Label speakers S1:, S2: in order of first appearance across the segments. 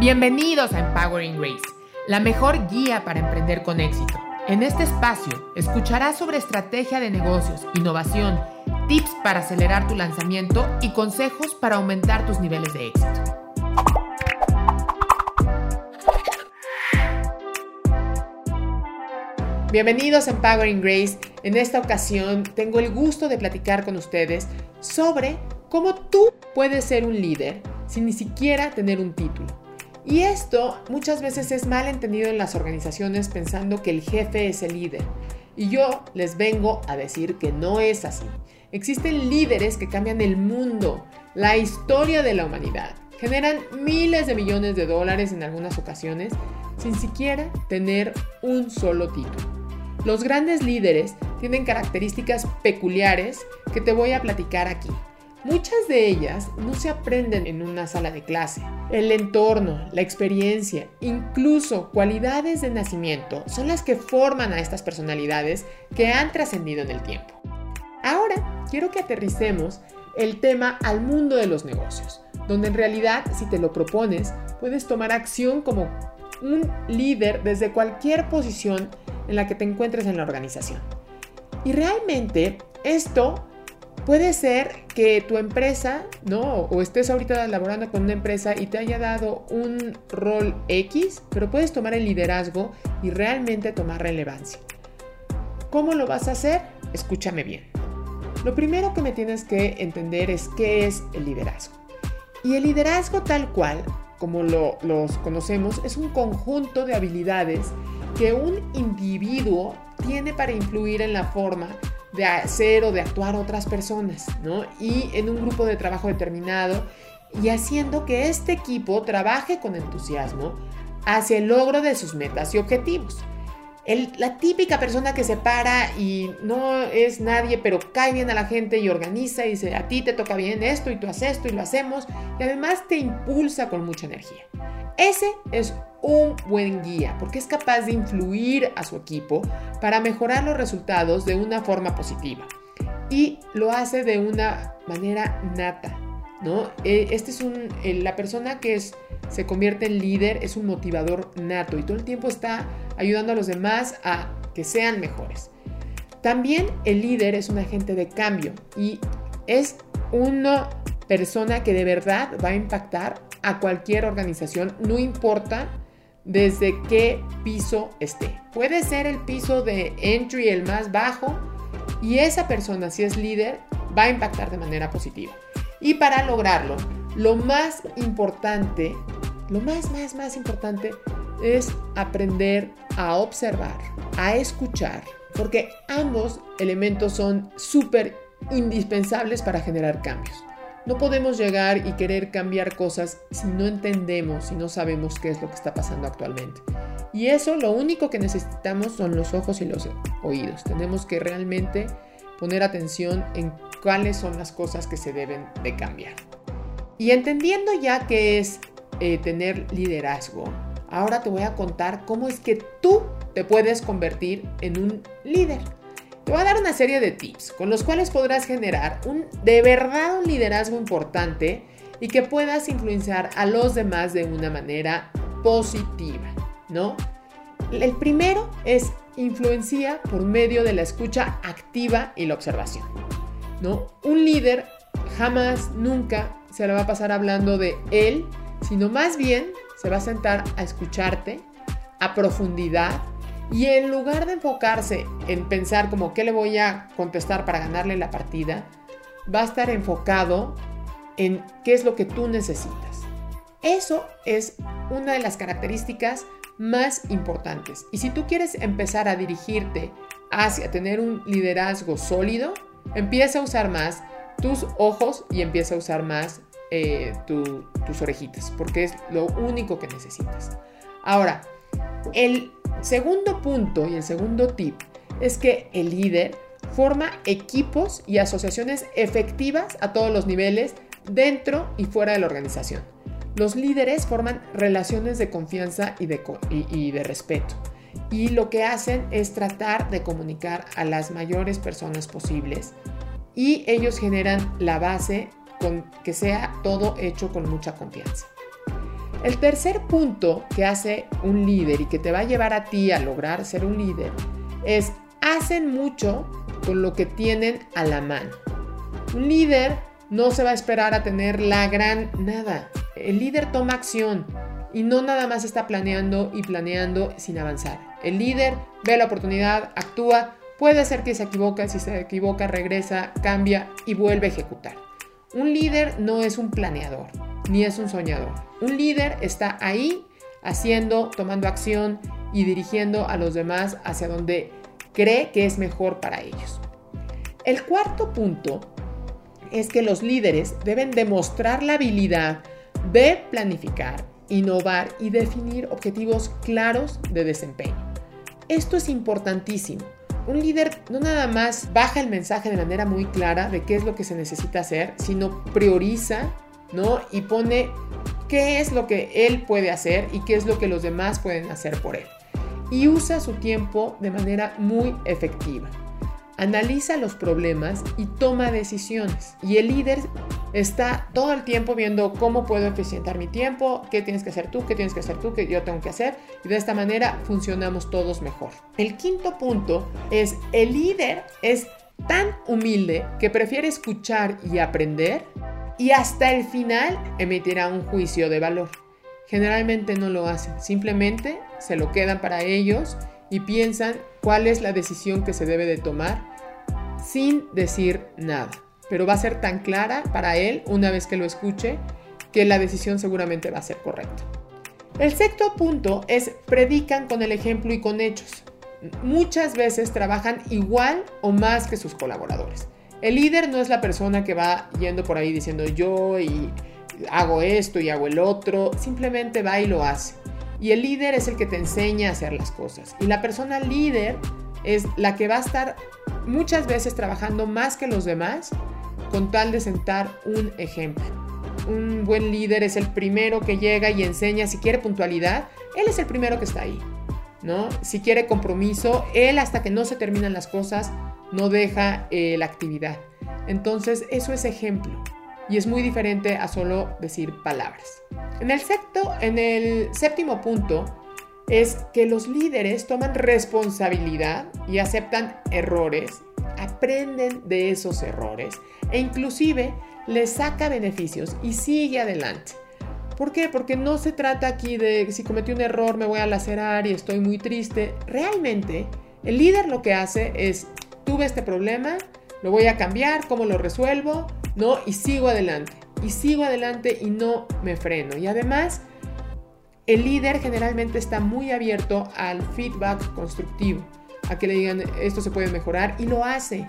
S1: Bienvenidos a Empowering Grace, la mejor guía para emprender con éxito. En este espacio escucharás sobre estrategia de negocios, innovación, tips para acelerar tu lanzamiento y consejos para aumentar tus niveles de éxito. Bienvenidos a Empowering Grace. En esta ocasión tengo el gusto de platicar con ustedes sobre cómo tú puedes ser un líder sin ni siquiera tener un título. Y esto muchas veces es mal entendido en las organizaciones pensando que el jefe es el líder. Y yo les vengo a decir que no es así. Existen líderes que cambian el mundo, la historia de la humanidad. Generan miles de millones de dólares en algunas ocasiones sin siquiera tener un solo título. Los grandes líderes tienen características peculiares que te voy a platicar aquí. Muchas de ellas no se aprenden en una sala de clase. El entorno, la experiencia, incluso cualidades de nacimiento son las que forman a estas personalidades que han trascendido en el tiempo. Ahora quiero que aterricemos el tema al mundo de los negocios, donde en realidad si te lo propones puedes tomar acción como un líder desde cualquier posición en la que te encuentres en la organización. Y realmente esto Puede ser que tu empresa, ¿no? O estés ahorita laborando con una empresa y te haya dado un rol X, pero puedes tomar el liderazgo y realmente tomar relevancia. ¿Cómo lo vas a hacer? Escúchame bien. Lo primero que me tienes que entender es qué es el liderazgo. Y el liderazgo tal cual, como lo, los conocemos, es un conjunto de habilidades que un individuo tiene para influir en la forma de hacer o de actuar otras personas, ¿no? Y en un grupo de trabajo determinado y haciendo que este equipo trabaje con entusiasmo hacia el logro de sus metas y objetivos. la típica persona que se para y no es nadie, pero cae bien a la gente y organiza y dice, a ti te toca bien esto y tú haces esto y lo hacemos, y además te impulsa con mucha energía. Ese es un buen guía porque es capaz de influir a su equipo para mejorar los resultados de una forma positiva. Y lo hace de una manera nata, ¿no? E, este es un, la persona que se convierte en líder es un motivador nato y todo el tiempo está ayudando a los demás a que sean mejores. También el líder es un agente de cambio y es una persona que de verdad va a impactar a cualquier organización, no importa desde qué piso esté. Puede ser el piso de entry el más bajo y esa persona, si es líder, va a impactar de manera positiva. Y para lograrlo, lo más importante, lo más, más, más importante es aprender a observar, a escuchar, porque ambos elementos son súper indispensables para generar cambios. No podemos llegar y querer cambiar cosas si no entendemos, si no sabemos qué es lo que está pasando actualmente. Y eso lo único que necesitamos son los ojos y los oídos. Tenemos que realmente poner atención en cuáles son las cosas que se deben de cambiar. Y entendiendo ya qué es eh, tener liderazgo, ahora te voy a contar cómo es que tú te puedes convertir en un líder. Te voy a dar una serie de tips con los cuales podrás generar un de verdad un liderazgo importante y que puedas influenciar a los demás de una manera positiva, ¿no? El primero es influencia por medio de la escucha activa y la observación, ¿no? Un líder jamás, nunca se le va a pasar hablando de él, sino más bien se va a sentar a escucharte a profundidad y en lugar de enfocarse en pensar como qué le voy a contestar para ganarle la partida, va a estar enfocado en qué es lo que tú necesitas. Eso es una de las características más importantes. Y si tú quieres empezar a dirigirte hacia tener un liderazgo sólido, empieza a usar más tus ojos y empieza a usar más eh, tus orejitas, porque es lo único que necesitas. Ahora, el Segundo punto y el segundo tip es que el líder forma equipos y asociaciones efectivas a todos los niveles dentro y fuera de la organización. Los líderes forman relaciones de confianza y de, y de, respeto. Y lo que hacen es tratar de comunicar a las mayores personas posibles. Y ellos generan la base con que sea todo hecho con mucha confianza. El tercer punto que hace un líder y que te va a llevar a ti a lograr ser un líder es hacen mucho con lo que tienen a la mano. Un líder no se va a esperar a tener la gran nada. El líder toma acción y no nada más está planeando y planeando sin avanzar. El líder ve la oportunidad, actúa, puede ser que se equivoque, si se equivoca regresa, cambia y vuelve a ejecutar. Un líder no es un planeador, ni es un soñador. Un líder está ahí haciendo, tomando acción y dirigiendo a los demás hacia donde cree que es mejor para ellos. El cuarto punto es que los líderes deben demostrar la habilidad de planificar, innovar y definir objetivos claros de desempeño. Esto es importantísimo. Un líder no nada más baja el mensaje de manera muy clara de qué es lo que se necesita hacer, sino prioriza, ¿no? Y pone qué es lo que él puede hacer y qué es lo que los demás pueden hacer por él. Y usa su tiempo de manera muy efectiva analiza los problemas y toma decisiones. Y el líder está todo el tiempo viendo cómo puedo eficientar mi tiempo, qué tienes que hacer tú, qué tienes que hacer tú, qué yo tengo que hacer. Y de esta manera funcionamos todos mejor. El quinto punto es el líder es tan humilde que prefiere escuchar y aprender y hasta el final emitirá un juicio de valor. Generalmente no lo hacen, simplemente se lo quedan para ellos y piensan cuál es la decisión que se debe de tomar sin decir nada. Pero va a ser tan clara para él una vez que lo escuche que la decisión seguramente va a ser correcta. El sexto punto es predican con el ejemplo y con hechos. Muchas veces trabajan igual o más que sus colaboradores. El líder no es la persona que va yendo por ahí diciendo yo y hago esto y hago el otro, simplemente va y lo hace. Y el líder es el que te enseña a hacer las cosas. Y la persona líder es la que va a estar muchas veces trabajando más que los demás con tal de sentar un ejemplo. Un buen líder es el primero que llega y enseña, si quiere puntualidad, él es el primero que está ahí, ¿no? Si quiere compromiso, él hasta que no se terminan las cosas no deja eh, la actividad. Entonces, eso es ejemplo y es muy diferente a solo decir palabras. En el, sexto, séptimo punto es que los líderes toman responsabilidad y aceptan errores, aprenden de esos errores e inclusive les saca beneficios y sigue adelante. ¿Por qué? Porque no se trata aquí de si cometí un error me voy a lacerar y estoy muy triste. Realmente el líder lo que hace es tuve este problema, lo voy a cambiar, cómo lo resuelvo, ¿no? Y sigo adelante. Y sigo adelante y no me freno. Y además el líder generalmente está muy abierto al feedback constructivo, a que le digan esto se puede mejorar y lo hace.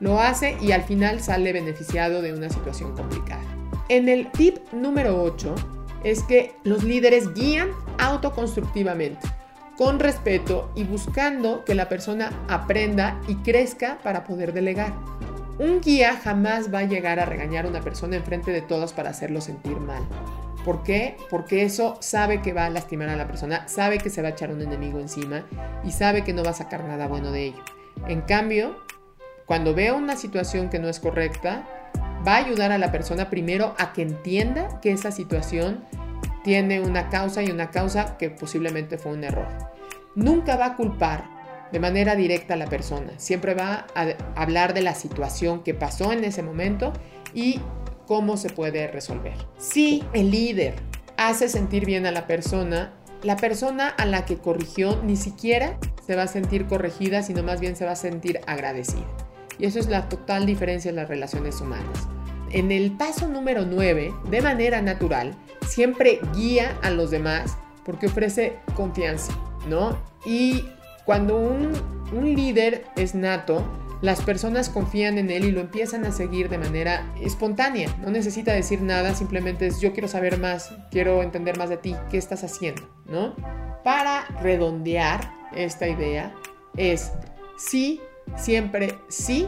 S1: Lo hace y al final sale beneficiado de una situación complicada. En el tip número 8 es que los líderes guían autoconstructivamente, con respeto y buscando que la persona aprenda y crezca para poder delegar. Un guía jamás va a llegar a regañar a una persona enfrente de todos para hacerlo sentir mal. ¿Por qué? Porque eso sabe que va a lastimar a la persona, sabe que se va a echar un enemigo encima y sabe que no va a sacar nada bueno de ello. En cambio, cuando vea una situación que no es correcta, va a ayudar a la persona primero a que entienda que esa situación tiene una causa y una causa que posiblemente fue un error. Nunca va a culpar de manera directa a la persona, siempre va a hablar de la situación que pasó en ese momento y cómo se puede resolver. Si el líder hace sentir bien a la persona, la persona a la que corrigió ni siquiera se va a sentir corregida, sino más bien se va a sentir agradecida. Y eso es la total diferencia en las relaciones humanas. En el paso número 9, de manera natural, siempre guía a los demás porque ofrece confianza, ¿no? Y cuando un, un líder es nato, las personas confían en él y lo empiezan a seguir de manera espontánea. No necesita decir nada, simplemente es yo quiero saber más, quiero entender más de ti, qué estás haciendo, ¿no? Para redondear esta idea es sí, siempre sí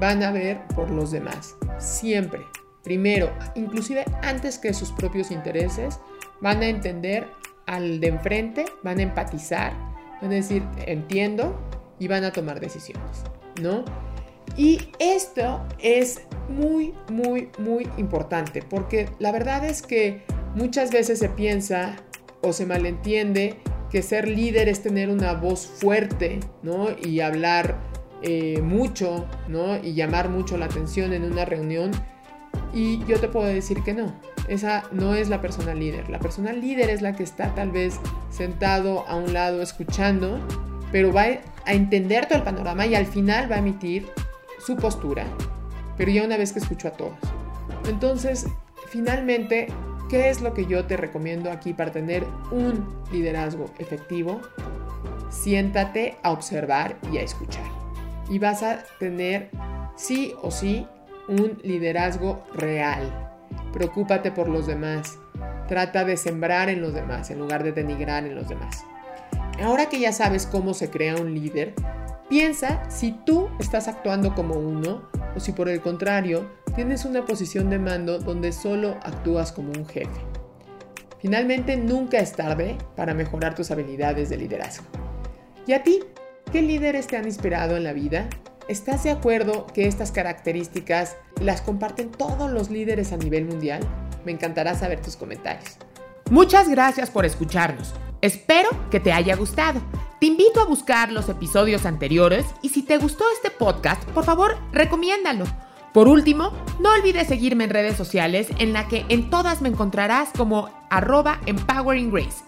S1: van a ver por los demás, siempre. Primero, inclusive antes que sus propios intereses, van a entender al de enfrente, van a empatizar, van a decir entiendo y van a tomar decisiones. ¿no? Y esto es muy, muy, muy importante porque la verdad es que Muchas veces se piensa o se malentiende que ser líder es tener una voz fuerte, ¿no? Y hablar eh, mucho, ¿no? Y llamar mucho la atención en una reunión. Y yo te puedo decir que no. Esa no es la persona líder. La persona líder es la que está tal vez sentado a un lado escuchando, pero va a entender todo el panorama y al final va a emitir su postura, pero ya una vez que escuchó a todos. Entonces, finalmente, ¿qué es lo que yo te recomiendo aquí para tener un liderazgo efectivo? Siéntate a observar y a escuchar. Y vas a tener sí o sí un liderazgo real Preocúpate por los demás. Trata de sembrar en los demás en lugar de denigrar en los demás. Ahora que ya sabes cómo se crea un líder, piensa si tú estás actuando como uno o si por el contrario tienes una posición de mando donde solo actúas como un jefe. Finalmente, nunca es tarde para mejorar tus habilidades de liderazgo. ¿Y a ti? ¿Qué líderes te han inspirado en la vida? ¿Estás de acuerdo que estas características las comparten todos los líderes a nivel mundial? Me encantará saber tus comentarios.
S2: Muchas gracias por escucharnos. Espero que te haya gustado. Te invito a buscar los episodios anteriores y si te gustó este podcast, por favor, recomiéndalo. Por último, no olvides seguirme en redes sociales en la que en todas me encontrarás como arroba empowering grace.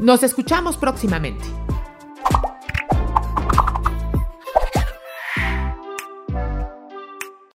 S2: Nos escuchamos próximamente.